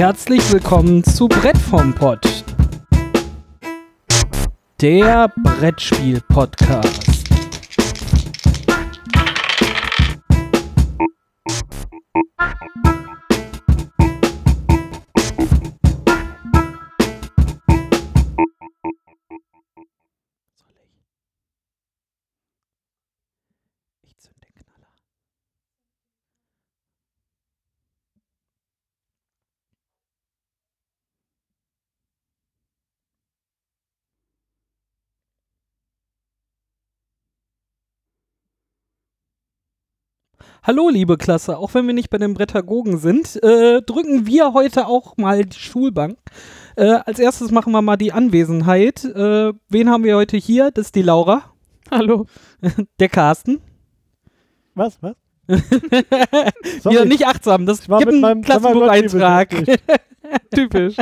Herzlich willkommen zu Brett vom Pott. Der Brettspiel-Podcast. Hallo, liebe Klasse. Auch wenn wir nicht bei den Brettagogen sind, äh, drücken wir heute auch mal die Schulbank. Äh, als erstes machen wir mal die Anwesenheit. Äh, wen haben wir heute hier? Das ist die Laura. Hallo. Der Carsten. Was, was? Wieder nicht achtsam. Das war gibt mit einen meinem Klassenbucheintrag. Typisch.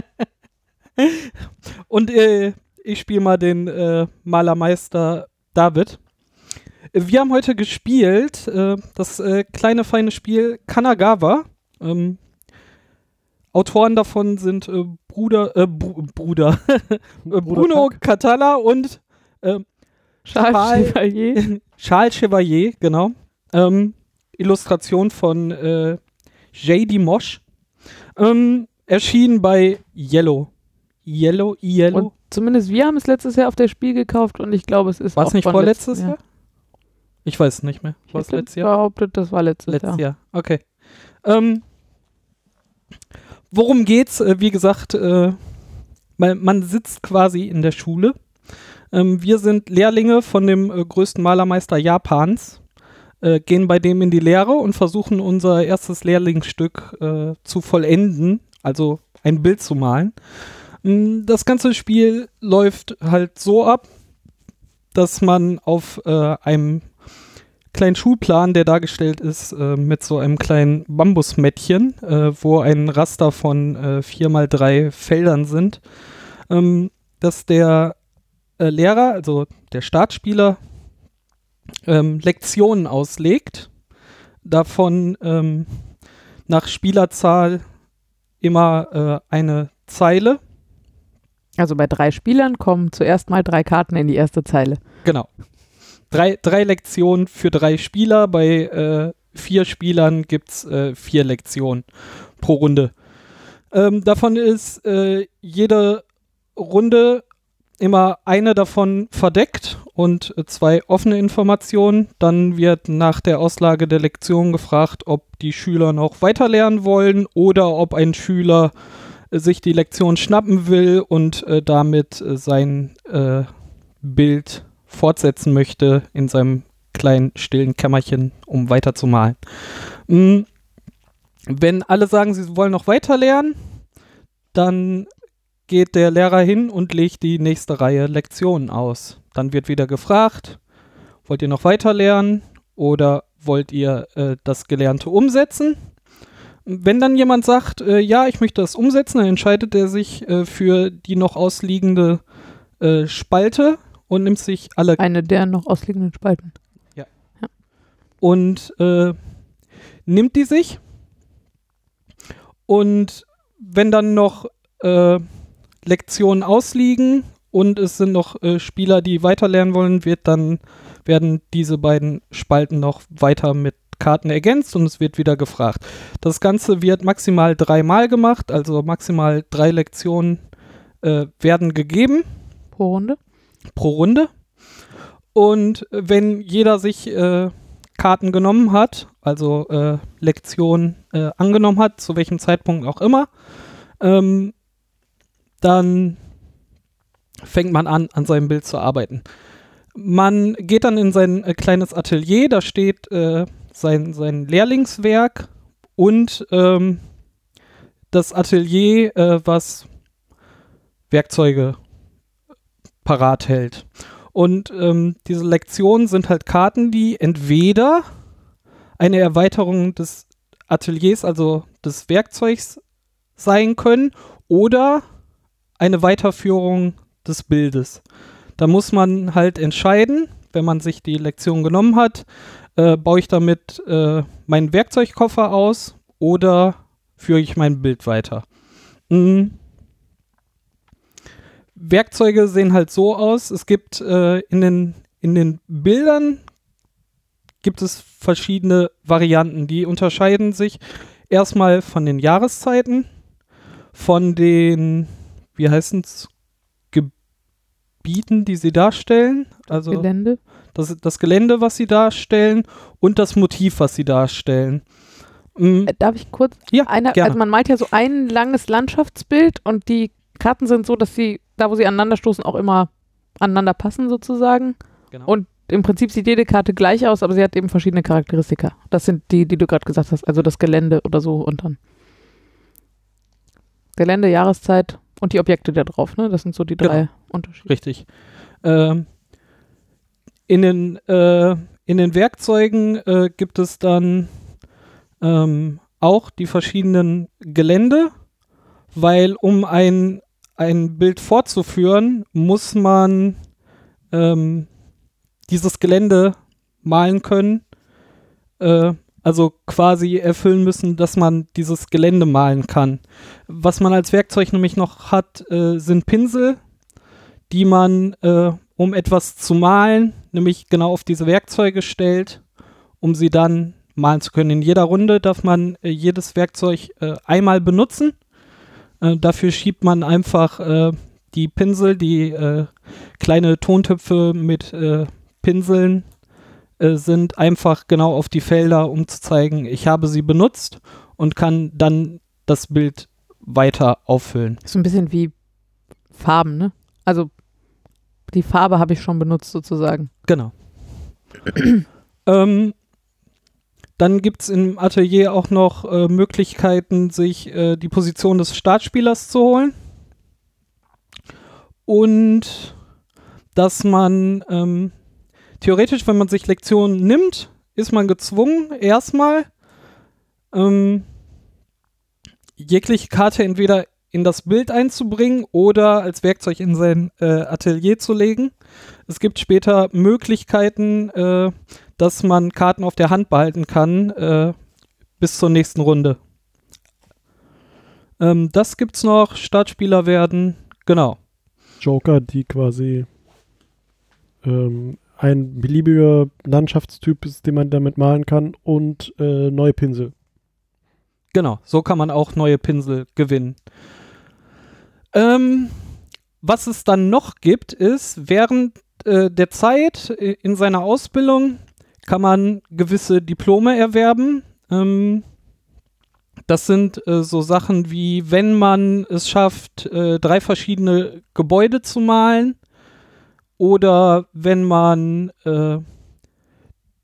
Und äh, ich spiele mal den äh, Malermeister David. Wir haben heute gespielt äh, das äh, kleine feine Spiel Kanagawa. Ähm, Autoren davon sind äh, Bruder, äh, Bruder, äh, Bruno Pack. Catala und äh, Charles Chevalier. Charles Chevalier, genau. Ähm, Illustration von äh, J.D. Mosch. Ähm, erschienen bei Yellow. Yellow, Yellow. Und zumindest wir haben es letztes Jahr auf der Spiel gekauft und ich glaube, es ist War auch es nicht vorletztes letztem Jahr? Ich weiß es nicht mehr. Ich War es letztes Jahr? behauptet, das war letztes, Letztes Jahr. Jahr. Okay. Ähm, worum geht's? Äh, wie gesagt, äh, man, man sitzt quasi in der Schule. Ähm, wir sind Lehrlinge von dem äh, größten Malermeister Japans, äh, gehen bei dem in die Lehre und versuchen unser erstes Lehrlingsstück äh, zu vollenden, also ein Bild zu malen. Mm, Das ganze Spiel läuft halt so ab, dass man auf äh, einem kleinen Schulplan, der dargestellt ist äh, mit so einem kleinen Bambusmättchen, äh, wo ein Raster von äh, vier mal drei Feldern sind, ähm, dass der äh, Lehrer, also der Startspieler, ähm, Lektionen auslegt, davon ähm, nach Spielerzahl immer äh, eine Zeile. Also bei drei Spielern kommen zuerst mal drei Karten in die erste Zeile. Genau. Drei, drei Lektionen für drei Spieler. Bei äh, vier Spielern gibt es äh, vier Lektionen pro Runde. Ähm, davon ist äh, jede Runde immer eine davon verdeckt und zwei offene Informationen. Dann wird nach der Auslage der Lektion gefragt, ob die Schüler noch weiter lernen wollen oder ob ein Schüler äh, sich die Lektion schnappen will und äh, damit äh, sein äh, Bild fortsetzen möchte in seinem kleinen stillen Kämmerchen, um weiterzumalen. Mm, Wenn alle sagen, sie wollen noch weiter lernen, dann geht der Lehrer hin und legt die nächste Reihe Lektionen aus. Dann wird wieder gefragt, wollt ihr noch weiter lernen oder wollt ihr äh, das Gelernte umsetzen? Wenn dann jemand sagt, äh, ja, ich möchte das umsetzen, dann entscheidet er sich äh, für die noch ausliegende äh, Spalte und nimmt sich alle Eine der noch ausliegenden Spalten. und äh, nimmt die sich. Und wenn dann noch äh, Lektionen ausliegen und es sind noch äh, Spieler, die weiterlernen wollen, wird dann werden diese beiden Spalten noch weiter mit Karten ergänzt und es wird wieder gefragt. Das Ganze wird maximal dreimal gemacht, also maximal drei Lektionen äh, werden gegeben Pro Runde. Pro Runde. Und wenn jeder sich äh, Karten genommen hat, also äh, Lektionen äh, angenommen hat, zu welchem Zeitpunkt auch immer, ähm, dann fängt man an, an seinem Bild zu arbeiten. Man geht dann in sein äh, kleines Atelier, da steht äh, sein, sein Lehrlingswerk und ähm, das Atelier, äh, was Werkzeuge parat hält. Und ähm, diese Lektionen sind halt Karten, die entweder eine Erweiterung des Ateliers, also des Werkzeugs sein können, oder eine Weiterführung des Bildes. Da muss man halt entscheiden, wenn man sich die Lektion genommen hat, äh, baue ich damit äh, meinen Werkzeugkoffer aus oder führe ich mein Bild weiter. Mm. Werkzeuge sehen halt so aus. Es gibt äh, in, den, in den Bildern gibt es verschiedene Varianten. Die unterscheiden sich erstmal von den Jahreszeiten, von den, wie heißen es, Gebieten, die sie darstellen. Also Gelände. das, das Gelände, was sie darstellen und das Motiv, was sie darstellen. Mm, Äh, Darf ich kurz? Ja, Eine, gerne. also man malt ja so ein langes Landschaftsbild und die Karten sind so, dass sie, da wo sie aneinander stoßen, auch immer aneinander passen sozusagen. Genau. Und im Prinzip sieht jede Karte gleich aus, aber sie hat eben verschiedene Charakteristika. Das sind die, die du gerade gesagt hast, also das Gelände oder so und dann Gelände, Jahreszeit und die Objekte da drauf, ne? Das sind so die drei Genau. Unterschiede. Richtig. Ähm, in, den, äh, in den Werkzeugen äh, gibt es dann ähm, auch die verschiedenen Gelände, weil um ein, ein Bild fortzuführen, muss man ähm, dieses Gelände malen können. Äh, also quasi erfüllen müssen, dass man dieses Gelände malen kann. Was man als Werkzeug nämlich noch hat, äh, sind Pinsel, die man, äh, um etwas zu malen, nämlich genau auf diese Werkzeuge stellt, um sie dann malen zu können. In jeder Runde darf man äh, jedes Werkzeug äh, einmal benutzen. Äh, dafür schiebt man einfach äh, die Pinsel, die äh, kleine Tontöpfe mit äh, Pinseln äh, sind, einfach genau auf die Felder, um zu zeigen, ich habe sie benutzt und kann dann das Bild weiter auffüllen. So ein bisschen wie Farben, ne? Also die Farbe habe ich schon benutzt sozusagen. Genau. ähm, dann gibt es im Atelier auch noch äh, Möglichkeiten, sich äh, die Position des Startspielers zu holen. Und dass man ähm, theoretisch, wenn man sich Lektionen nimmt, ist man gezwungen, erstmal ähm, jegliche Karte entweder in das Bild einzubringen oder als Werkzeug in sein äh, Atelier zu legen. Es gibt später Möglichkeiten, äh, dass man Karten auf der Hand behalten kann äh, bis zur nächsten Runde. Ähm, das gibt's noch. Startspieler werden. Genau. Joker, die quasi ähm, ein beliebiger Landschaftstyp ist, den man damit malen kann und äh, neue Pinsel. Genau. So kann man auch neue Pinsel gewinnen. Ähm, was es dann noch gibt, ist, während äh, der Zeit äh, in seiner Ausbildung kann man gewisse Diplome erwerben. Ähm, das sind äh, so Sachen wie, wenn man es schafft, äh, drei verschiedene Gebäude zu malen oder wenn man äh,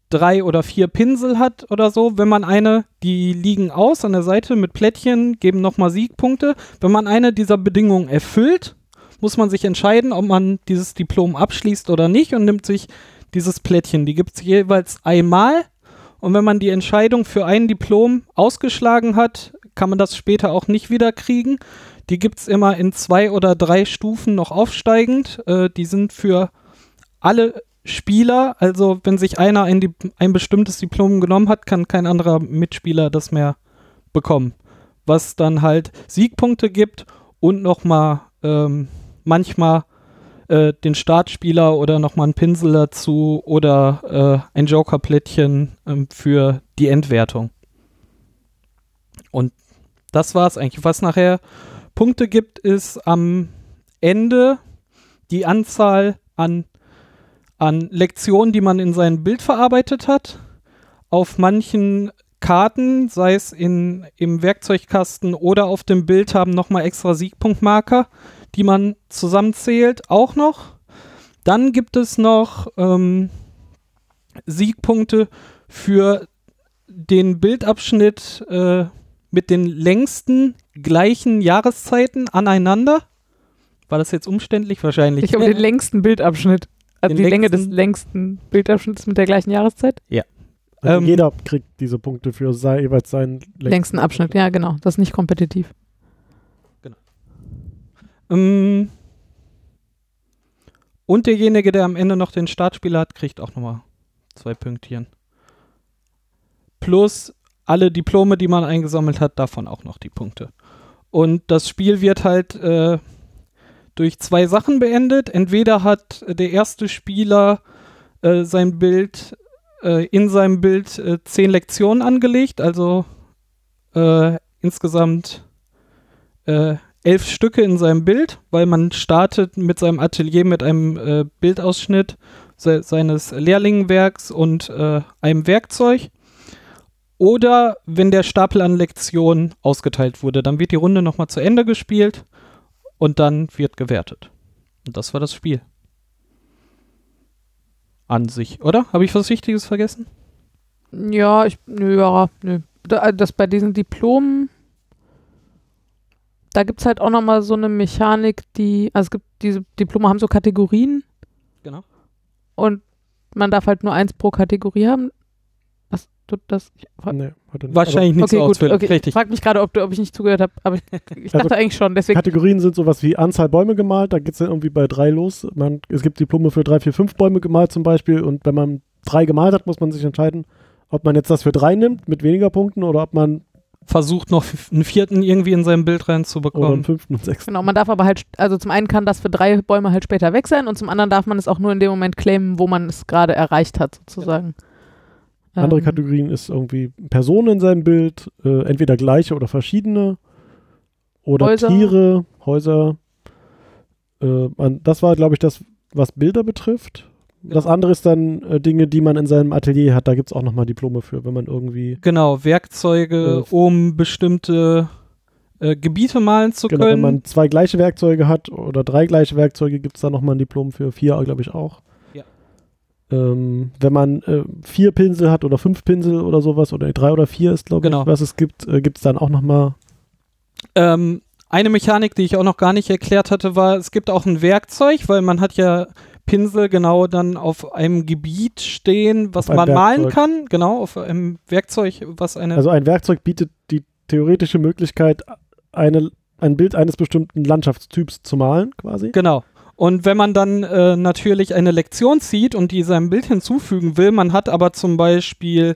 drei oder vier Pinsel hat oder so. Wenn man eine, die liegen aus an der Seite mit Plättchen, geben nochmal Siegpunkte. Wenn man eine dieser Bedingungen erfüllt, muss man sich entscheiden, ob man dieses Diplom abschließt oder nicht und nimmt sich dieses Plättchen. Die gibt es jeweils einmal. Und wenn man die Entscheidung für ein Diplom ausgeschlagen hat, kann man das später auch nicht wieder kriegen. Die gibt es immer in zwei oder drei Stufen noch aufsteigend. Äh, die sind für alle Spieler, also wenn sich einer ein, ein bestimmtes Diplom genommen hat, kann kein anderer Mitspieler das mehr bekommen. Was dann halt Siegpunkte gibt und nochmal ähm, manchmal äh, den Startspieler oder nochmal einen Pinsel dazu oder äh, ein Joker-Plättchen ähm, für die Endwertung. Und das war's eigentlich. Was nachher Punkte gibt, ist am Ende die Anzahl an an Lektionen, die man in sein Bild verarbeitet hat. Auf manchen Karten, sei es in, im Werkzeugkasten oder auf dem Bild, haben nochmal extra Siegpunktmarker, die man zusammenzählt, auch noch. Dann gibt es noch ähm, Siegpunkte für den Bildabschnitt äh, mit den längsten gleichen Jahreszeiten aneinander. War das jetzt umständlich? Wahrscheinlich. Ich habe den längsten Bildabschnitt. Also die Länge des längsten- längsten Bildabschnitts mit der gleichen Jahreszeit. Also Ähm, jeder kriegt diese Punkte für sei, jeweils seinen Längsten Abschnitt, ja genau. Das ist nicht kompetitiv. Ähm, und derjenige, der am Ende noch den Startspieler hat, kriegt auch nochmal zwei Pünktchen. Plus alle Diplome, die man eingesammelt hat, davon auch noch die Punkte. Und das Spiel wird halt äh, durch zwei Sachen beendet. Entweder hat der erste Spieler äh, sein Bild äh, in seinem Bild äh, zehn Lektionen angelegt, also äh, insgesamt äh, elf Stücke in seinem Bild, weil man startet mit seinem Atelier mit einem äh, Bildausschnitt se seines Lehrlingenwerks und äh, einem Werkzeug. Oder wenn der Stapel an Lektionen ausgeteilt wurde, dann wird die Runde nochmal zu Ende gespielt und dann wird gewertet. Und das war das Spiel. An sich, oder? Habe ich was Wichtiges vergessen? Ja, ich, nö, ja, nö. Da- Das bei diesen Diplomen, da gibt es halt auch nochmal so eine Mechanik, die, also es gibt, diese Diplome haben so Kategorien Genau. und man darf halt nur eins pro Kategorie haben. Was tut das? Ich, Nee, hat nicht. Wahrscheinlich nicht okay, so gut, ausführlich. okay. Ich Richtig. frag mich gerade, ob, du- ob ich nicht zugehört habe, aber ich, ich Also dachte eigentlich schon, deswegen. Kategorien sind sowas wie Anzahl Bäume gemalt, da geht es dann irgendwie bei drei los. Man, es gibt Diplome für drei, vier, fünf Bäume gemalt zum Beispiel und wenn man drei gemalt hat, muss man sich entscheiden, ob man jetzt das für drei nimmt mit weniger Punkten oder ob man Versucht noch einen vierten irgendwie in sein Bild oder einen reinzubekommen. fünften und sechsten. Genau, man darf aber halt, also zum einen kann das für drei Bäume halt später weg sein und zum anderen darf man es auch nur in dem Moment claimen, wo man es gerade erreicht hat, sozusagen. Andere Ähm, Kategorien ist irgendwie Personen in seinem Bild, äh, entweder gleiche oder verschiedene oder Häuser. Tiere, Häuser. Äh, man, das war, glaube ich, das, was Bilder betrifft. Das Genau. andere ist dann äh, Dinge, die man in seinem Atelier hat. Da gibt es auch nochmal Diplome für, wenn man irgendwie Genau, Werkzeuge, Äh, um bestimmte äh, Gebiete malen zu Genau, wenn können. man zwei gleiche Werkzeuge hat oder drei gleiche Werkzeuge, gibt es da nochmal ein Diplom für. Vier, glaube ich, auch. Ja. Ähm, wenn man äh, vier Pinsel hat oder fünf Pinsel oder sowas, oder drei oder vier ist, glaube Genau. ich, was es gibt, äh, gibt es dann auch nochmal. Ähm, eine Mechanik, die ich auch noch gar nicht erklärt hatte, war, es gibt auch ein Werkzeug, weil man hat ja Pinsel genau dann auf einem Gebiet stehen, was man malen Werkzeug. kann. Genau, auf einem Werkzeug, was eine. Also ein Werkzeug bietet die theoretische Möglichkeit, eine, ein Bild eines bestimmten Landschaftstyps zu malen, quasi. Genau. Und wenn man dann äh, natürlich eine Lektion zieht und die seinem Bild hinzufügen will, man hat aber zum Beispiel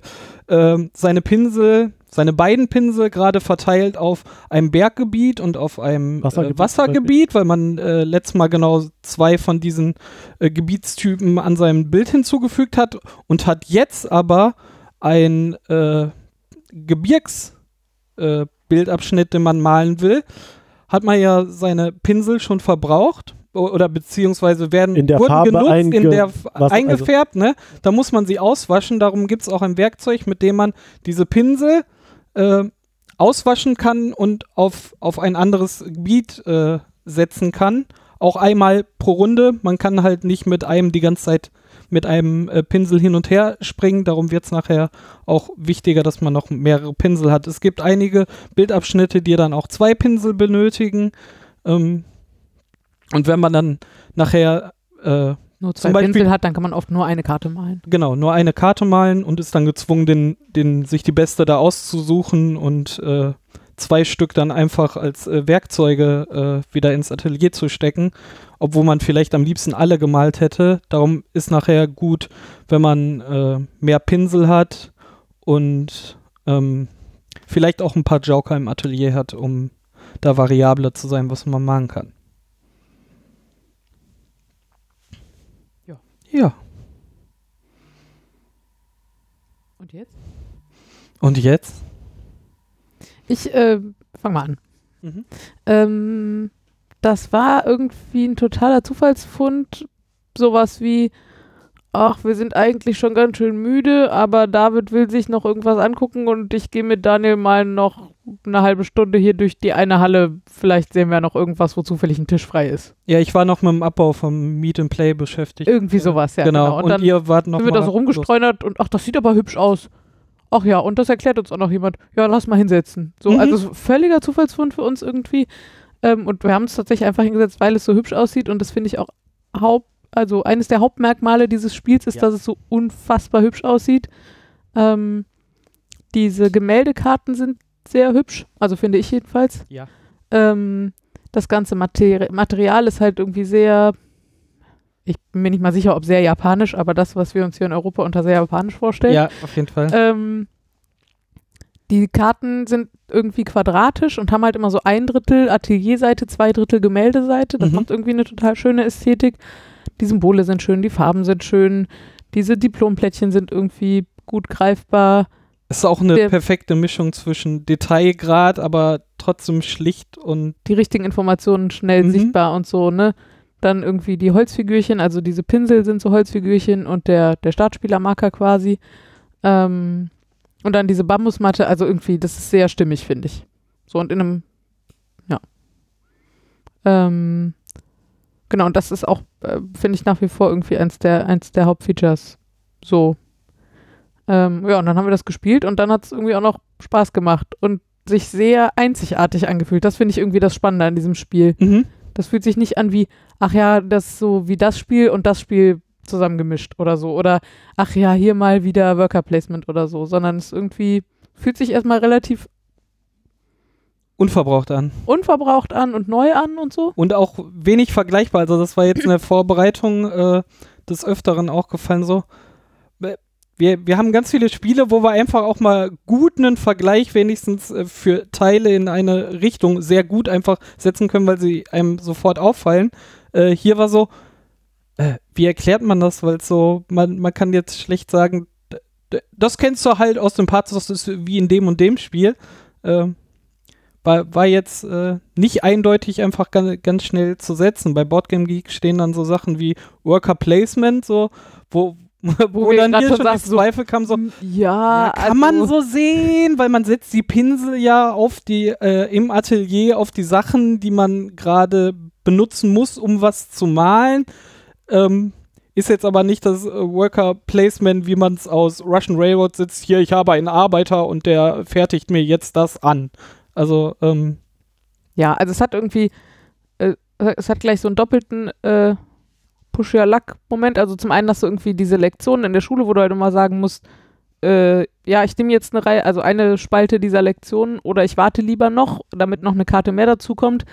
ähm, seine Pinsel, seine beiden Pinsel gerade verteilt auf einem Berggebiet und auf einem Wassergebiet äh, Wassergebiet, weil man äh, letztes Mal genau zwei von diesen äh, Gebietstypen an seinem Bild hinzugefügt hat und hat jetzt aber ein äh, Gebirgsbildabschnitt, äh, den man malen will, hat man ja seine Pinsel schon verbraucht oder beziehungsweise werden In der wurden Farbe genutzt, in einge- der F- was- also- eingefärbt, ne? Da muss man sie auswaschen, darum gibt es auch ein Werkzeug, mit dem man diese Pinsel äh, auswaschen kann und auf, auf ein anderes Gebiet äh, setzen kann. Auch einmal pro Runde. Man kann halt nicht mit einem die ganze Zeit mit einem äh, Pinsel hin und her springen. Darum wird es nachher auch wichtiger, dass man noch mehrere Pinsel hat. Es gibt einige Bildabschnitte, die dann auch zwei Pinsel benötigen. Ähm, und wenn man dann nachher äh, nur zwei zum Beispiel- Pinsel hat, dann kann man oft nur eine Karte malen. genau nur eine Karte malen und ist dann gezwungen, den, den, sich die beste da auszusuchen und äh, zwei Stück dann einfach als äh, Werkzeuge äh, wieder ins Atelier zu stecken, obwohl man vielleicht am liebsten alle gemalt hätte. Darum ist nachher gut, wenn man äh, mehr Pinsel hat und ähm, vielleicht auch ein paar Joker im Atelier hat, um da variabler zu sein, was man malen kann. Ja. Und jetzt? Und jetzt? Ich äh, fang mal an. Mhm. Ähm, das war irgendwie ein totaler Zufallsfund. Sowas wie, ach, wir sind eigentlich schon ganz schön müde, aber David will sich noch irgendwas angucken und ich gehe mit Daniel mal noch eine halbe Stunde hier durch die eine Halle. Vielleicht sehen wir noch irgendwas, wo zufällig ein Tisch frei ist. Ja, ich war noch mit dem Abbau vom Meet and Play beschäftigt. Irgendwie sowas, ja. genau. genau. Und, Und, dann ihr wart noch sind wir da so rumgestreunert und ach, das sieht aber hübsch aus. Ach ja, und das erklärt uns auch noch jemand. Ja, lass mal hinsetzen. So, Mhm. also so völliger Zufallsfund für uns irgendwie. Ähm, und wir haben es tatsächlich einfach hingesetzt, weil es so hübsch aussieht und das finde ich auch Haupt, also eines der Hauptmerkmale dieses Spiels ist, Ja. dass es so unfassbar hübsch aussieht. Ähm, diese Gemäldekarten sind sehr hübsch, also finde ich jedenfalls. Ja. Ähm, das ganze Materi Material ist halt irgendwie sehr, ich bin mir nicht mal sicher, ob sehr japanisch, aber das, was wir uns hier in Europa unter sehr japanisch vorstellen. Ja, auf jeden Fall. Ähm, die Karten sind irgendwie quadratisch und haben halt immer so ein Drittel Atelierseite, zwei Drittel Gemäldeseite. Das Mhm. macht irgendwie eine total schöne Ästhetik. Die Symbole sind schön, die Farben sind schön, diese Diplomplättchen sind irgendwie gut greifbar. Es ist auch eine Der- perfekte Mischung zwischen Detailgrad, aber trotzdem schlicht und die richtigen Informationen schnell Mhm. sichtbar und so, ne? Dann irgendwie die Holzfigürchen, also diese Pinsel sind so Holzfigürchen und der, der Startspielermarker quasi. Ähm, und dann diese Bambusmatte, also irgendwie, das ist sehr stimmig, finde ich. So und in einem, ja. Ähm, genau, und das ist auch, äh, finde ich nach wie vor irgendwie eins der, eins der Hauptfeatures. So. Ähm, ja, und dann haben wir das gespielt und dann hat es irgendwie auch noch Spaß gemacht und sich sehr einzigartig angefühlt. Das finde ich irgendwie das Spannende an diesem Spiel. mhm. Das fühlt sich nicht an wie, ach ja, das ist so wie das Spiel und das Spiel zusammengemischt oder so. Oder ach ja, hier mal wieder Worker Placement oder so, sondern es irgendwie fühlt sich erstmal relativ unverbraucht an. unverbraucht an und neu an und so. Und auch wenig vergleichbar. Also das war jetzt in der Vorbereitung äh, des Öfteren auch gefallen so. Wir, wir haben ganz viele Spiele, wo wir einfach auch mal gut einen Vergleich wenigstens äh, für Teile in eine Richtung sehr gut einfach setzen können, weil sie einem sofort auffallen. Äh, hier war so, äh, wie erklärt man das? Weil so, man, man kann jetzt schlecht sagen, das kennst du halt aus dem Part, das ist wie in dem und dem Spiel. Ähm, war, war jetzt äh, nicht eindeutig einfach ganz, ganz schnell zu setzen. Bei Boardgame Geek stehen dann so Sachen wie Worker Placement, so, wo, wo, wir dann hier schon die sagst, so, Zweifel kamen, so, Ja, kann man also- so sehen, weil man setzt die Pinsel ja auf die, äh, im Atelier auf die Sachen, die man gerade benutzen muss, um was zu malen. Ähm, ist jetzt aber nicht das äh, Worker Placement, wie man es aus Russian Railroad sitzt. Hier, ich habe einen Arbeiter und der fertigt mir jetzt das an. Also, ähm, Ja, also es hat irgendwie, äh, es hat gleich so einen doppelten äh, Push-Your-Luck-Moment. Also zum einen hast du irgendwie diese Lektionen in der Schule, wo du halt immer sagen musst, äh, ja, ich nehme jetzt eine Reihe, also eine Spalte dieser Lektionen oder ich warte lieber noch, damit noch eine Karte mehr dazukommt.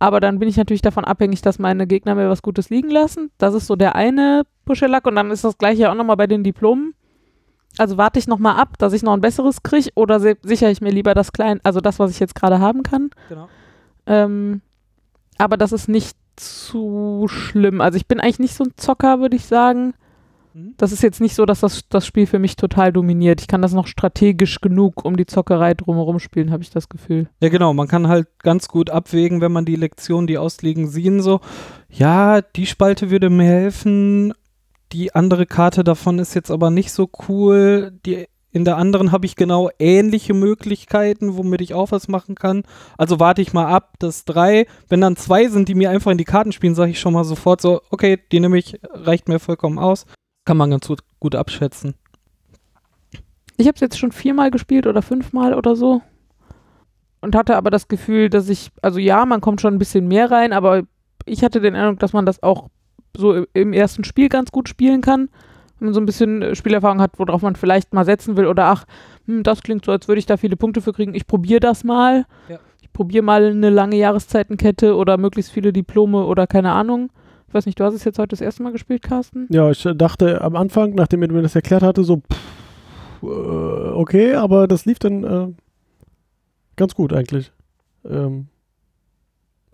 Aber dann bin ich natürlich davon abhängig, dass meine Gegner mir was Gutes liegen lassen. Das ist so der eine Push-Your-Luck und dann ist das gleiche auch nochmal bei den Diplomen. Also warte ich nochmal ab, dass ich noch ein besseres kriege oder sichere ich mir lieber das kleine, also das, was ich jetzt gerade haben kann. genau. Ähm, aber das ist nicht zu schlimm. Also ich bin eigentlich nicht so ein Zocker, würde ich sagen. Mhm. Das ist jetzt nicht so, dass das, das Spiel für mich total dominiert. Ich kann das noch strategisch genug um die Zockerei drumherum spielen, habe ich das Gefühl. Ja, genau. Man kann halt ganz gut abwägen, wenn man die Lektionen, die ausliegen, sehen, so, ja, die Spalte würde mir helfen, die andere Karte davon ist jetzt aber nicht so cool. Die, in der anderen habe ich genau ähnliche Möglichkeiten, womit ich auch was machen kann. Also warte ich mal ab, dass drei, wenn dann zwei sind, die mir einfach in die Karten spielen, sage ich schon mal sofort so, okay, die nehme ich, reicht mir vollkommen aus. Kann man ganz gut, gut abschätzen. Ich habe es jetzt schon viermal gespielt oder fünfmal oder so. Und hatte aber das Gefühl, dass ich, also ja, man kommt schon ein bisschen mehr rein, aber ich hatte den Eindruck, dass man das auch so im ersten Spiel ganz gut spielen kann. Wenn man so ein bisschen äh, Spielerfahrung hat, worauf man vielleicht mal setzen will oder ach, hm, das klingt so, als würde ich da viele Punkte für kriegen. Ich probiere das mal. Ja. Ich probiere mal eine lange Jahreszeitenkette oder möglichst viele Diplome oder keine Ahnung. Ich weiß nicht, du hast es jetzt heute das erste Mal gespielt, Carsten? Ja, ich äh, dachte am Anfang, nachdem er mir das erklärt hatte, so, pff, äh, okay, aber das lief dann äh, ganz gut eigentlich. Ähm,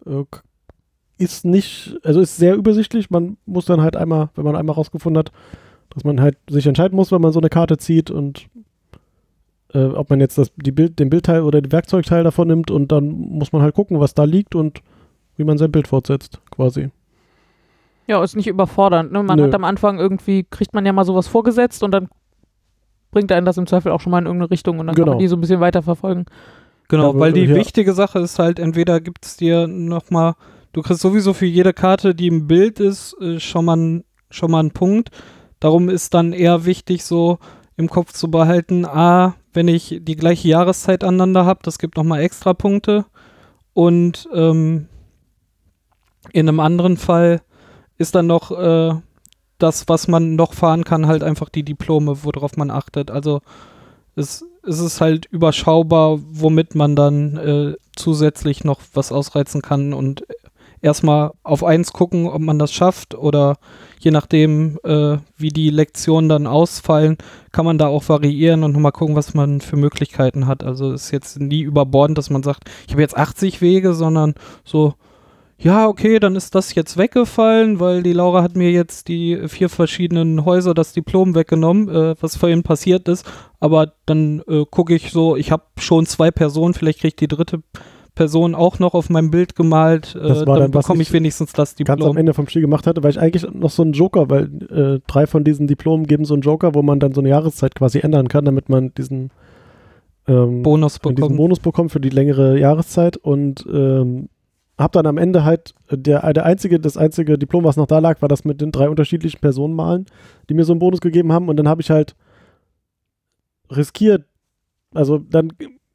äh, ist nicht, also ist sehr übersichtlich. Man muss dann halt einmal, wenn man einmal rausgefunden hat, dass man halt sich entscheiden muss, wenn man so eine Karte zieht und äh, ob man jetzt das, die Bild, den Bildteil oder den Werkzeugteil davon nimmt und dann muss man halt gucken, was da liegt und wie man sein Bild fortsetzt, quasi. Ja, ist nicht überfordernd. Ne? Man Nö. hat am Anfang irgendwie, kriegt man ja mal sowas vorgesetzt und dann bringt einen das im Zweifel auch schon mal in irgendeine Richtung und dann kann Genau. man die so ein bisschen weiterverfolgen. Genau, Ja, weil die ja. wichtige Sache ist halt, entweder gibt es dir nochmal, du kriegst sowieso für jede Karte, die im Bild ist, äh, schon, mal, schon mal einen Punkt. Darum ist dann eher wichtig, so im Kopf zu behalten, ah, wenn ich die gleiche Jahreszeit aneinander habe, das gibt nochmal extra Punkte. Und ähm, in einem anderen Fall ist dann noch äh, das, was man noch fahren kann, halt einfach die Diplome, worauf man achtet. Also es, es ist halt überschaubar, womit man dann äh, zusätzlich noch was ausreizen kann und erstmal auf eins gucken, ob man das schafft oder je nachdem, äh, wie die Lektionen dann ausfallen, kann man da auch variieren und nochmal gucken, was man für Möglichkeiten hat. Also ist jetzt nie überbordend, dass man sagt, ich habe jetzt 80 Wege, sondern so, ja, okay, dann ist das jetzt weggefallen, weil die Laura hat mir jetzt die vier verschiedenen Häuser das Diplom weggenommen, äh, was vorhin passiert ist. Aber dann äh, gucke ich so, ich habe schon zwei Personen, vielleicht kriege ich die dritte Person auch noch auf meinem Bild gemalt. Äh, Das war dann dann, was bekomme ich ich wenigstens das ganz am Diplom. Ende vom Spiel gemacht hatte, weil ich eigentlich noch so einen Joker, weil äh, drei von diesen Diplomen geben so einen Joker, wo man dann so eine Jahreszeit quasi ändern kann, damit man diesen, ähm, Bonus diesen bekommen. Bonus bekommt für die längere Jahreszeit und ähm, habe dann am Ende halt äh, der, der einzige, das einzige Diplom, was noch da lag, war das mit den drei unterschiedlichen Personen malen, die mir so einen Bonus gegeben haben und dann habe ich halt riskiert, also dann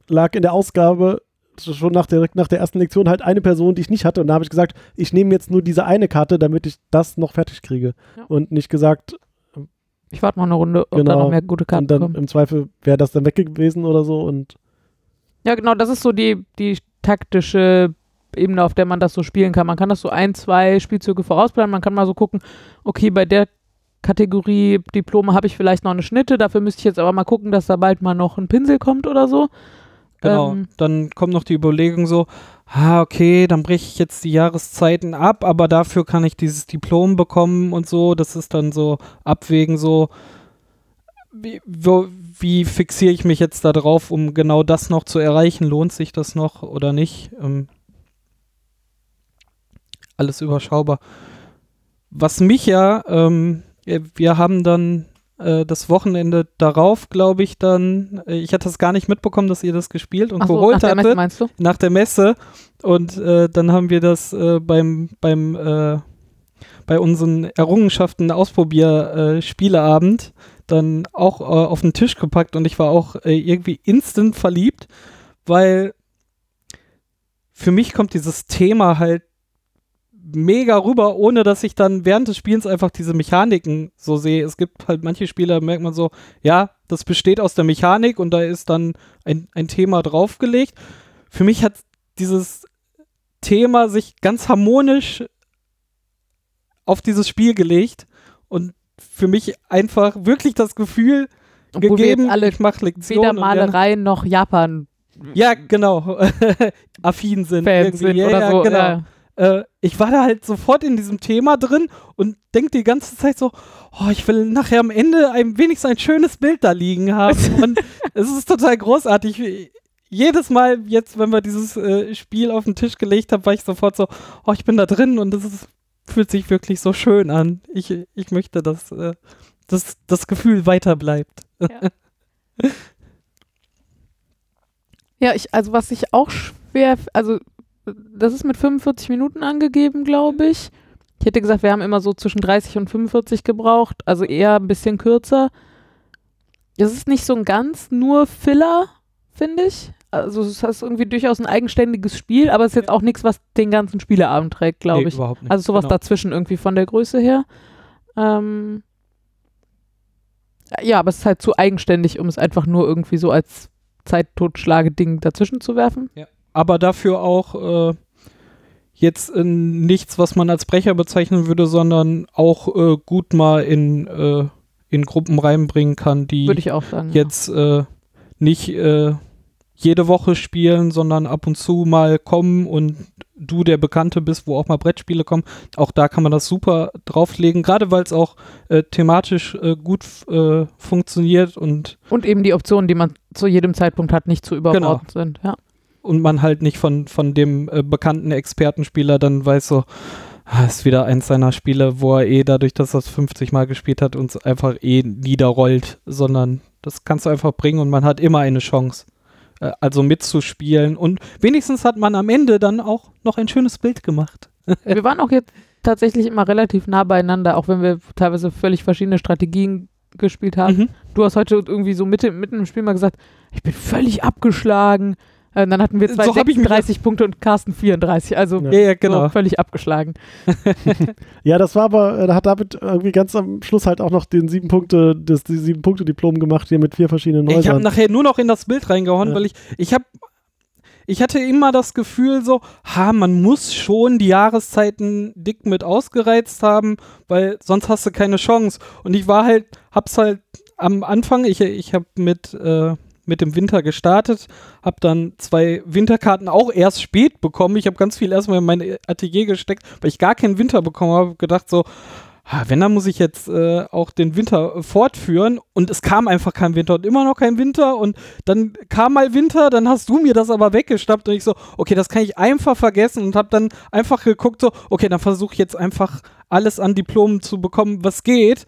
lag in der Ausgabe schon nach der, nach der ersten Lektion halt eine Person, die ich nicht hatte und da habe ich gesagt, ich nehme jetzt nur diese eine Karte, damit ich das noch fertig kriege Ja. und nicht gesagt, Ich warte noch eine Runde, ob da Genau. noch mehr gute Karten und dann kommen. im Zweifel wäre das dann weg gewesen oder so und Ja, genau, das ist so die, die taktische Ebene, auf der man das so spielen kann. Man kann das so ein, zwei Spielzüge vorausplanen. Man kann mal so gucken, okay, bei der Kategorie Diplome habe ich vielleicht noch eine Schnitte, dafür müsste ich jetzt aber mal gucken, dass da bald mal noch ein Pinsel kommt oder so. Genau. Ähm, dann kommt noch die Überlegung so, ah, okay, dann breche ich jetzt die Jahreszeiten ab, aber dafür kann ich dieses Diplom bekommen und so. Das ist dann so abwägen, so, wie, wo, wie fixiere ich mich jetzt da drauf, um genau das noch zu erreichen? Lohnt sich das noch oder nicht? Ähm, alles überschaubar. Was mich ja, ähm, äh, wir haben dann äh, das Wochenende darauf, glaube ich, dann, äh, ich hatte das gar nicht mitbekommen, dass ihr das gespielt und ach so, geholt nach der hattet Messe meinst du? nach der Messe und äh, dann haben wir das äh, beim beim äh, bei unseren Errungenschaften Ausprobier äh, Spieleabend dann auch auf den Tisch gepackt und ich war auch irgendwie instant verliebt, weil für mich kommt dieses Thema halt mega rüber, ohne dass ich dann während des Spielens einfach diese Mechaniken so sehe. Es gibt halt manche Spiele, da merkt man so, ja, das besteht aus der Mechanik und da ist dann ein, ein Thema draufgelegt. Für mich hat dieses Thema sich ganz harmonisch auf dieses Spiel gelegt und für mich einfach wirklich das Gefühl Obwohl gegeben, alle ich mache Lektionen. weder Malerei noch Japan Ja, genau. Affin sind. Fans sind ja, oder ja, so. Genau. Ja. Äh, ich war da halt sofort in diesem Thema drin und denke die ganze Zeit so, oh, ich will nachher am Ende ein, wenigstens ein schönes Bild da liegen haben. und es ist total großartig. Jedes Mal jetzt, wenn wir dieses äh, Spiel auf den Tisch gelegt haben, war ich sofort so, oh, ich bin da drin und es ist, fühlt sich wirklich so schön an. Ich, ich möchte, dass, äh, dass das Gefühl weiter bleibt. Ja, ich, also was ich auch schwer, also das ist mit 45 Minuten angegeben, glaube ich. Ich hätte gesagt, wir haben immer so zwischen 30 und 45 gebraucht, also eher ein bisschen kürzer. Es ist nicht so ein ganz nur Filler, finde ich. Also es ist irgendwie durchaus ein eigenständiges Spiel, aber es ist jetzt auch nichts, was den ganzen Spieleabend trägt, glaube Nee, ich. überhaupt nicht. Also sowas Genau. dazwischen irgendwie von der Größe her. Ähm ja, aber es ist halt zu eigenständig, um es einfach nur irgendwie so als Zeittotschlage-Ding dazwischen zu werfen. Aber dafür auch äh, jetzt äh, nichts, was man als Brecher bezeichnen würde, sondern auch äh, gut mal in, äh, in Gruppen reinbringen kann, die sagen. jetzt äh, nicht äh, jede Woche spielen, sondern ab und zu mal kommen und du der Bekannte bist, wo auch mal Brettspiele kommen. Auch da kann man das super drauflegen, gerade weil es auch äh, thematisch äh, gut äh, funktioniert und ja. Und eben die Optionen, die man zu jedem Zeitpunkt hat, nicht zu überbordend sind. Ja. Und man halt nicht von, von dem äh, bekannten Expertenspieler dann weiß so, ah, ist wieder eins seiner Spiele, wo er eh dadurch, dass er es 50 Mal gespielt hat, uns einfach eh niederrollt, sondern das kannst du einfach bringen und man hat immer eine Chance. Äh, also mitzuspielen und wenigstens hat man am Ende dann auch noch ein schönes Bild gemacht. Wir waren auch jetzt tatsächlich immer relativ nah beieinander, auch wenn wir teilweise völlig verschiedene Strategien gespielt haben. Mhm. Du hast heute irgendwie so Mitte, mitten im Spiel mal gesagt, ich bin völlig abgeschlagen. Äh, dann hatten wir zwei So hab ich mich 36 Punkte und Carsten 34. Also Ja. Ja, genau. so völlig abgeschlagen. Ja, das war aber, äh, da hat David irgendwie ganz am Schluss halt auch noch den sieben Punkte, das die sieben Punkte Diplom gemacht hier mit vier verschiedenen Ich habe Häusern. nachher nur noch in das Bild reingehauen, Ja. weil ich, ich habe, ich hatte immer das Gefühl so, ha, man muss schon die Jahreszeiten dick mit ausgereizt haben, weil sonst hast du keine Chance. Und ich war halt, hab's halt am Anfang, ich, ich habe mit, äh, mit dem Winter gestartet, habe dann zwei Winterkarten auch erst spät bekommen. Ich habe ganz viel erstmal in mein Atelier gesteckt, weil ich gar keinen Winter bekommen habe, gedacht so, wenn, dann muss ich jetzt äh, auch den Winter fortführen. Und es kam einfach kein Winter und immer noch kein Winter. Und dann kam mal Winter, dann hast du mir das aber weggeschnappt. Und ich so, okay, das kann ich einfach vergessen. Und habe dann einfach geguckt, so, okay, dann versuche ich jetzt einfach alles an Diplomen zu bekommen, was geht.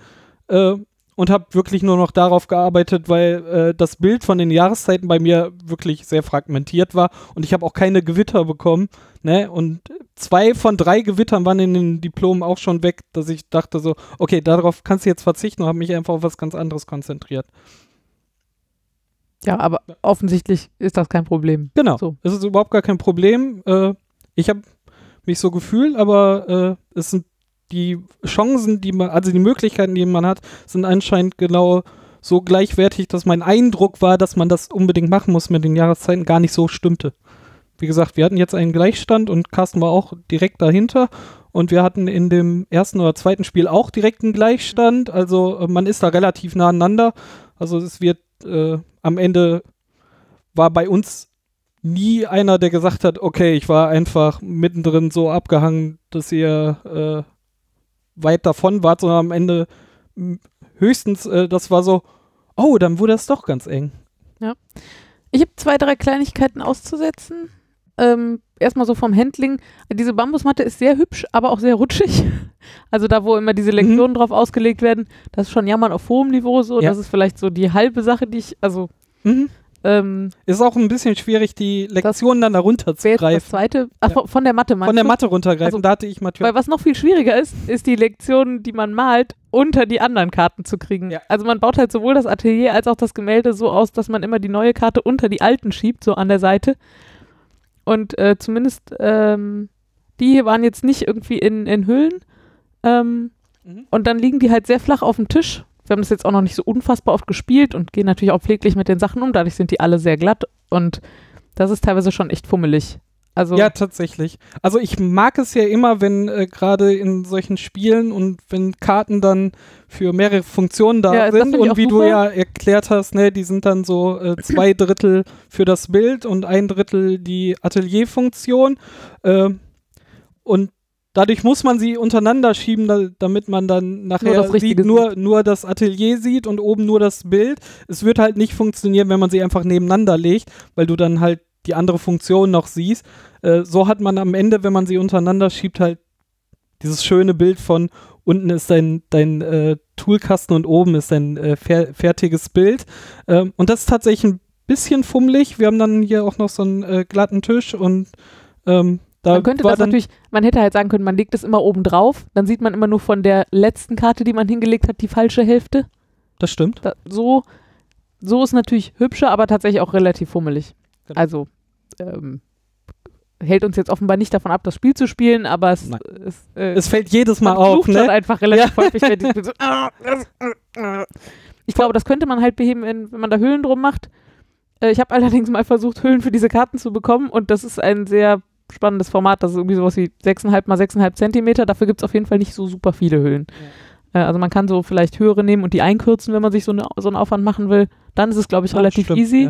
Äh, und habe wirklich nur noch darauf gearbeitet, weil äh, das Bild von den Jahreszeiten bei mir wirklich sehr fragmentiert war und ich habe auch keine Gewitter bekommen. Ne? Und zwei von drei Gewittern waren in den Diplomen auch schon weg, dass ich dachte so, okay, darauf kannst du jetzt verzichten und habe mich einfach auf was ganz anderes konzentriert. Ja, aber offensichtlich ist das kein Problem. Genau, So. es ist überhaupt gar kein Problem. Äh, ich habe mich so gefühlt, aber äh, es sind die Chancen, die man, also die Möglichkeiten, die man hat, sind anscheinend genau so gleichwertig, dass mein Eindruck war, dass man das unbedingt machen muss mit den Jahreszeiten, gar nicht so stimmte. Wie gesagt, wir hatten jetzt einen Gleichstand und Carsten war auch direkt dahinter. Und wir hatten in dem ersten oder zweiten Spiel auch direkt einen Gleichstand. Also äh, man ist da relativ nah aneinander. Also es wird äh, am Ende war bei uns nie einer, der gesagt hat, okay, ich war einfach mittendrin so abgehangen, dass ihr äh, weit davon wart, sondern am Ende höchstens, äh, das war so, oh, dann wurde es doch ganz eng. Ich habe zwei, drei Kleinigkeiten auszusetzen. Ähm, erstmal so vom Handling. Diese Bambusmatte ist sehr hübsch, aber auch sehr rutschig. Also da, wo immer diese Lektionen drauf ausgelegt werden, das ist schon jammern auf hohem Niveau so. Ja. Das ist vielleicht so die halbe Sache, die ich, also Mhm. Ähm, Ist auch ein bisschen schwierig, die Lektionen dann da wäre jetzt das zweite, ach, Ja. von- der Matte meinst Von der? Matte runtergreifen, Also, da hatte ich natürlich. Weil was noch viel schwieriger ist, ist die Lektion, die man malt, unter die anderen Karten zu kriegen. Ja. Also man baut halt sowohl das Atelier als auch das Gemälde so aus, dass man immer die neue Karte unter die alten schiebt, so an der Seite. Und äh, zumindest ähm, die hier waren jetzt nicht irgendwie in, in Hüllen. Ähm, Mhm. und dann liegen die halt sehr flach auf dem Tisch. Wir haben das jetzt auch noch nicht so unfassbar oft gespielt und gehen natürlich auch pfleglich mit den Sachen um. Dadurch sind die alle sehr glatt und das ist teilweise schon echt fummelig. Also Ja, tatsächlich. Also ich mag es ja immer, wenn äh, gerade in solchen Spielen und wenn Karten dann für mehrere Funktionen da Ja, sind und wie du super. ja erklärt hast, ne, die sind dann so äh, zwei Drittel für das Bild und ein Drittel die Atelierfunktion. Äh, und dadurch muss man sie untereinander schieben, da, damit man dann nachher Richtige sieht, nur, nur das Atelier sieht und oben nur das Bild. Es wird halt nicht funktionieren, wenn man sie einfach nebeneinander legt, weil du dann halt die andere Funktion noch siehst. Äh, so hat man am Ende, wenn man sie untereinander schiebt, halt dieses schöne Bild von unten ist dein, dein äh, Toolkasten und oben ist dein äh, fer fertiges Bild. Ähm, und das ist tatsächlich ein bisschen fummelig. Wir haben dann hier auch noch so einen äh, glatten Tisch und ähm, da Man könnte das natürlich, man hätte halt sagen können, man legt es immer oben drauf, dann sieht man immer nur von der letzten Karte, die man hingelegt hat, die falsche Hälfte. das stimmt. Da, so, so ist natürlich hübscher, aber tatsächlich auch relativ fummelig. Genau. Also ähm, hält uns jetzt offenbar nicht davon ab, das Spiel zu spielen, aber es, es, äh, Es fällt jedes Mal auf, ne? einfach relativ häufig. wenn ich so, ich glaube, das könnte man halt beheben, wenn, man da Hüllen drum macht. Äh, ich habe allerdings mal versucht, Hüllen für diese Karten zu bekommen und das ist ein sehr spannendes Format. Das ist irgendwie sowas wie 6,5 mal 6,5 Zentimeter. Dafür gibt es auf jeden Fall nicht so super viele Hüllen. Äh, also man kann so vielleicht höhere nehmen und die einkürzen, wenn man sich so, eine, so einen Aufwand machen will. Dann ist es, glaube ich, Ja, relativ stimmt, easy.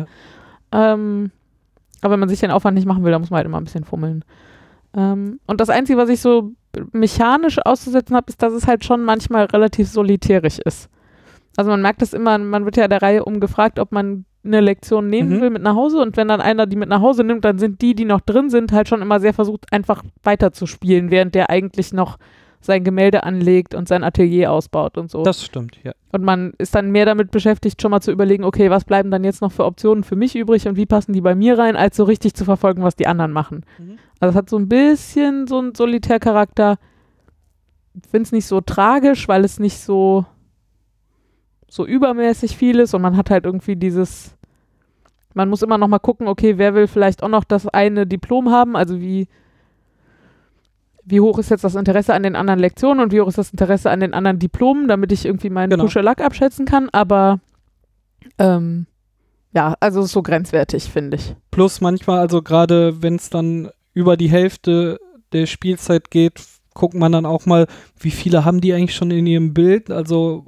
ja. Ähm, aber wenn man sich den Aufwand nicht machen will, dann muss man halt immer ein bisschen fummeln. Ähm, und das Einzige, was ich so mechanisch auszusetzen habe, ist, dass es halt schon manchmal relativ solitärisch ist. Also man merkt das immer, man wird ja der Reihe um gefragt, ob man eine Lektion nehmen Mhm. will mit nach Hause und wenn dann einer die mit nach Hause nimmt, dann sind die, die noch drin sind, halt schon immer sehr versucht, einfach weiterzuspielen, während der eigentlich noch sein Gemälde anlegt und sein Atelier ausbaut und so. Das stimmt, ja. Und man ist dann mehr damit beschäftigt, schon mal zu überlegen, okay, was bleiben dann jetzt noch für Optionen für mich übrig und wie passen die bei mir rein, als so richtig zu verfolgen, was die anderen machen. Mhm. Also es hat so ein bisschen so einen Solitärcharakter. Ich finde es nicht so tragisch, weil es nicht so, so übermäßig viel ist und man hat halt irgendwie dieses, man muss immer noch mal gucken, okay, wer will vielleicht auch noch das eine Diplom haben, also wie, wie hoch ist jetzt das Interesse an den anderen Lektionen und wie hoch ist das Interesse an den anderen Diplomen, damit ich irgendwie meinen Genau. Tusche Lack abschätzen kann, aber ähm, ja, also so grenzwertig, finde ich. Plus manchmal, also gerade wenn es dann über die Hälfte der Spielzeit geht, guckt man dann auch mal, wie viele haben die eigentlich schon in ihrem Bild. Also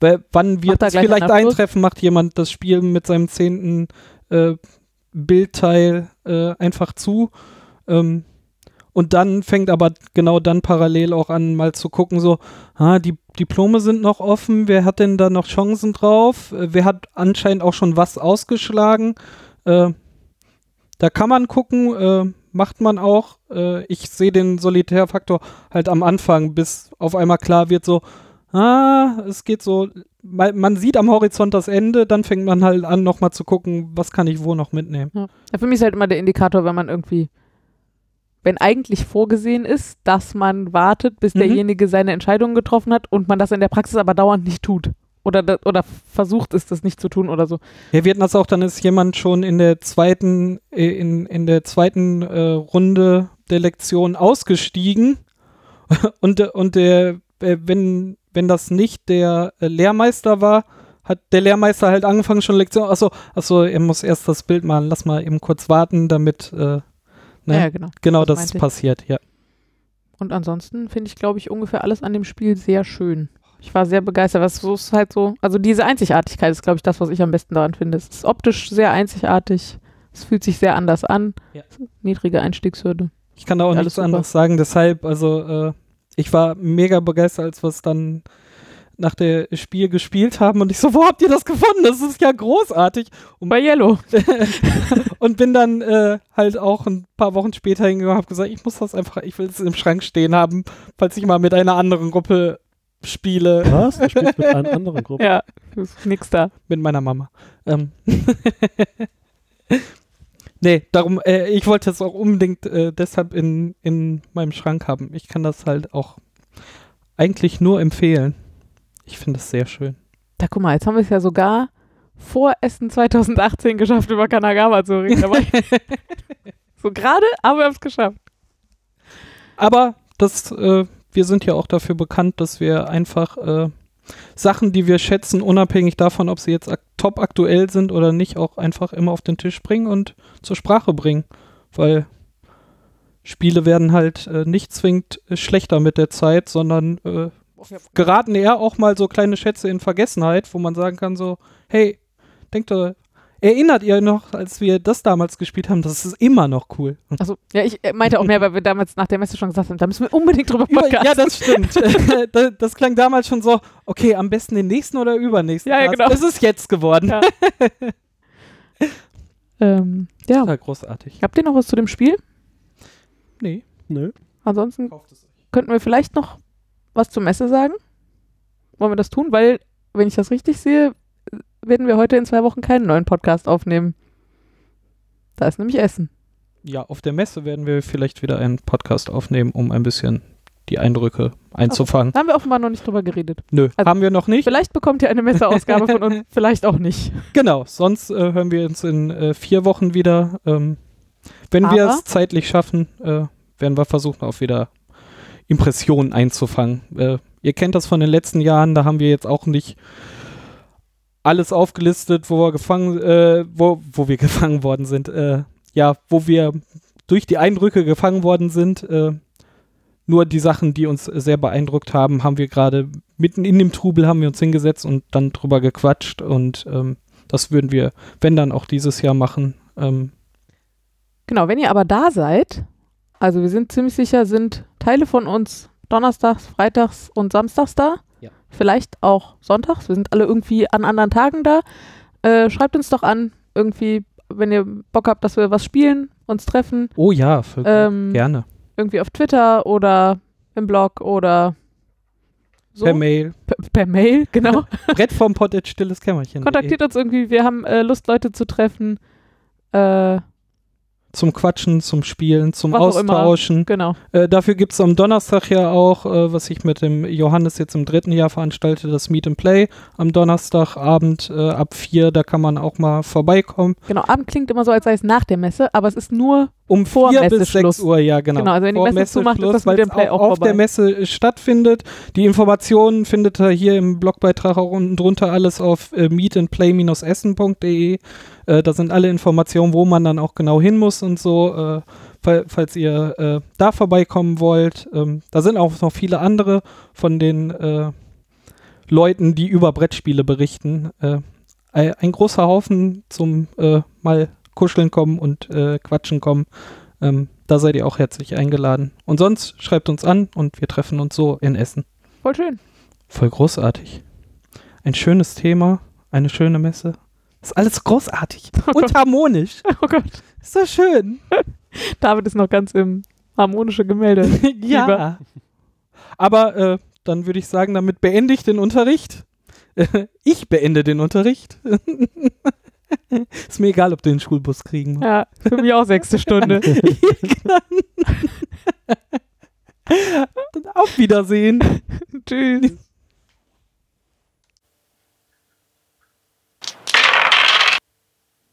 wann wird es vielleicht eintreffen, macht jemand das Spiel mit seinem zehnten äh, Bildteil äh, einfach zu. Ähm, und dann fängt aber genau dann parallel auch an, mal zu gucken, so, ah, die Diplome sind noch offen, wer hat denn da noch Chancen drauf? Äh, wer hat anscheinend auch schon was ausgeschlagen? Äh, da kann man gucken, äh, macht man auch. Äh, ich sehe den Solitärfaktor halt am Anfang, bis auf einmal klar wird, so, ah, es geht so, man, man sieht am Horizont das Ende, dann fängt man halt an, nochmal zu gucken, was kann ich wo noch mitnehmen. Ja. Für mich ist halt immer der Indikator, wenn man irgendwie, wenn eigentlich vorgesehen ist, dass man wartet, bis Mhm. derjenige seine Entscheidung getroffen hat und man das in der Praxis aber dauernd nicht tut. Oder, oder versucht es, das nicht zu tun oder so. Ja, wir hatten das auch, dann ist jemand schon in der zweiten, äh, in, in der zweiten äh, Runde der Lektion ausgestiegen und, und der, äh, wenn, wenn das nicht der äh, Lehrmeister war, hat der Lehrmeister halt angefangen schon Lektion, achso, achso, er muss erst das Bild malen, lass mal eben kurz warten, damit, äh, ne? Ja, genau. genau das das, passiert, ja. Und ansonsten finde ich, glaube ich, ungefähr alles an dem Spiel sehr schön. Ich war sehr begeistert. Was so ist halt so, also diese Einzigartigkeit ist, glaube ich, das, was ich am besten daran finde. Es ist optisch sehr einzigartig. Es fühlt sich sehr anders an. Ja. Niedrige Einstiegshürde. Ich kann da auch nichts anderes sagen. Deshalb, also äh, ich war mega begeistert, als wir es dann nach der Spiel gespielt haben und ich so, wo habt ihr das gefunden? Das ist ja großartig. Und, Bei Yellow. und bin dann äh, halt auch ein paar Wochen später hingegangen und habe gesagt, ich muss das einfach, ich will es im Schrank stehen haben, falls ich mal mit einer anderen Gruppe spiele, Was? Du spielst mit einer anderen Gruppe. Ja, nix da. mit meiner Mama. Ähm. Nee, darum, äh, ich wollte es auch unbedingt äh, deshalb in, in meinem Schrank haben. Ich kann das halt auch eigentlich nur empfehlen. Ich finde es sehr schön. Da guck mal, jetzt haben wir es ja sogar vor Essen 2018 geschafft, über Kanagawa zu reden. So gerade, aber wir haben es geschafft. Aber das, äh, wir sind ja auch dafür bekannt, dass wir einfach äh, Sachen, die wir schätzen, unabhängig davon, ob sie jetzt ak top aktuell sind oder nicht, auch einfach immer auf den Tisch bringen und zur Sprache bringen. Weil Spiele werden halt äh, nicht zwingend äh, schlechter mit der Zeit, sondern äh, geraten eher auch mal so kleine Schätze in Vergessenheit, wo man sagen kann so, hey, denkt ihr, erinnert ihr noch, als wir das damals gespielt haben, das ist immer noch cool. Also, ja, ich meinte auch mehr, weil wir damals nach der Messe schon gesagt haben, da müssen wir unbedingt drüber Über, podcasten. ja, das stimmt. das, das klang damals schon so, okay, am besten den nächsten oder übernächsten. Ja, ja, genau. Das ist jetzt geworden. Ja. ähm, ja. Total großartig. Habt ihr noch was zu dem Spiel? Nee. Nö. Ansonsten könnten wir vielleicht noch was zur Messe sagen. Wollen wir das tun? Weil, wenn ich das richtig sehe, werden wir heute in zwei Wochen keinen neuen Podcast aufnehmen. Da ist nämlich Essen. Ja, auf der Messe werden wir vielleicht wieder einen Podcast aufnehmen, um ein bisschen die Eindrücke einzufangen. Da haben wir offenbar noch nicht drüber geredet. Nö, Also- haben wir noch nicht. Vielleicht bekommt ihr eine Messeausgabe von uns, vielleicht auch nicht. Genau, sonst äh, hören wir uns in äh, vier Wochen wieder. Ähm, wenn wir es zeitlich schaffen, äh, werden wir versuchen, auch wieder Impressionen einzufangen. Äh, ihr kennt das von den letzten Jahren, da haben wir jetzt auch nicht alles aufgelistet, wo wir gefangen, äh, wo, wo wir gefangen worden sind. Äh, ja, wo wir durch die Eindrücke gefangen worden sind. Äh, nur die Sachen, die uns sehr beeindruckt haben, haben wir gerade mitten in dem Trubel haben wir uns hingesetzt und dann drüber gequatscht und ähm, das würden wir, wenn dann auch dieses Jahr machen. Ähm, Genau, wenn ihr aber da seid, also wir sind ziemlich sicher, sind Teile von uns donnerstags, freitags und samstags da. Vielleicht auch sonntags. Wir sind alle irgendwie an anderen Tagen da. Äh, schreibt uns doch an, irgendwie, wenn ihr Bock habt, dass wir was spielen, uns treffen. oh ja. Ähm, gerne. Irgendwie auf Twitter oder im Blog oder so. Per Mail. Per, per Mail, genau. Brett vom Pott at stilles Kämmerchen. Kontaktiert uns irgendwie. Wir haben äh, Lust, Leute zu treffen. Äh, Zum Quatschen, zum Spielen, zum Was. Austauschen. genau. Äh, dafür gibt es am Donnerstag ja auch, äh, was ich mit dem Johannes jetzt im dritten Jahr veranstalte, das Meet and Play am Donnerstagabend äh, ab vier. Da kann man auch mal vorbeikommen. Genau, Abend klingt immer so, als sei es nach der Messe, aber es ist nur Um Vor 4 bis. 6 Uhr, ja, genau. Genau, also wenn die Vor Messe zumacht, ist das mit dem Play auch auf der vorbei. Messe äh, stattfindet. Die Informationen findet ihr hier im Blogbeitrag auch unten drunter alles auf äh, meetandplay-essen.de. Äh, da sind alle Informationen, wo man dann auch genau hin muss und so, äh, fall, falls ihr äh, da vorbeikommen wollt. Ähm, da sind auch noch viele andere von den äh, Leuten, die über Brettspiele berichten. Äh, ein großer Haufen zum mal kuscheln kommen und äh, quatschen kommen. Ähm, da seid ihr auch herzlich eingeladen. Und sonst schreibt uns an und wir treffen uns so in Essen. Voll schön. Voll großartig. Ein schönes Thema, eine schöne Messe. Ist alles großartig und harmonisch. Oh Gott. Ist das schön? David ist noch ganz im harmonische Gemälde. ja. Aber äh, dann würde ich sagen, damit beende ich den Unterricht. ich beende den Unterricht. Ist mir egal, ob du den Schulbus kriegen musst. Ja, für mich auch sechste Stunde. Auf Wiedersehen. Tschüss.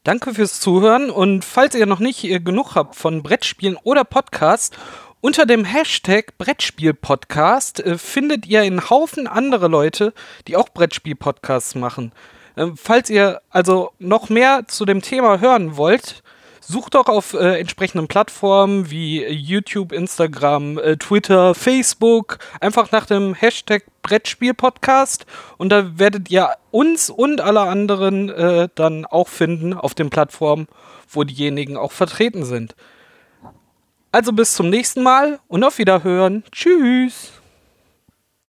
Danke fürs Zuhören und falls ihr noch nicht äh, genug habt von Brettspielen oder Podcast, unter dem Hashtag Brettspiel-Podcast äh, findet ihr einen Haufen andere Leute, die auch Brettspiel-Podcasts machen. Ähm, falls ihr also noch mehr zu dem Thema hören wollt, sucht doch auf äh, entsprechenden Plattformen wie YouTube, Instagram, äh, Twitter, Facebook einfach nach dem Hashtag Brettspiel-Podcast und da werdet ihr uns und alle anderen äh, dann auch finden auf den Plattformen, wo diejenigen auch vertreten sind. Also bis zum nächsten Mal und auf Wiederhören. Tschüss.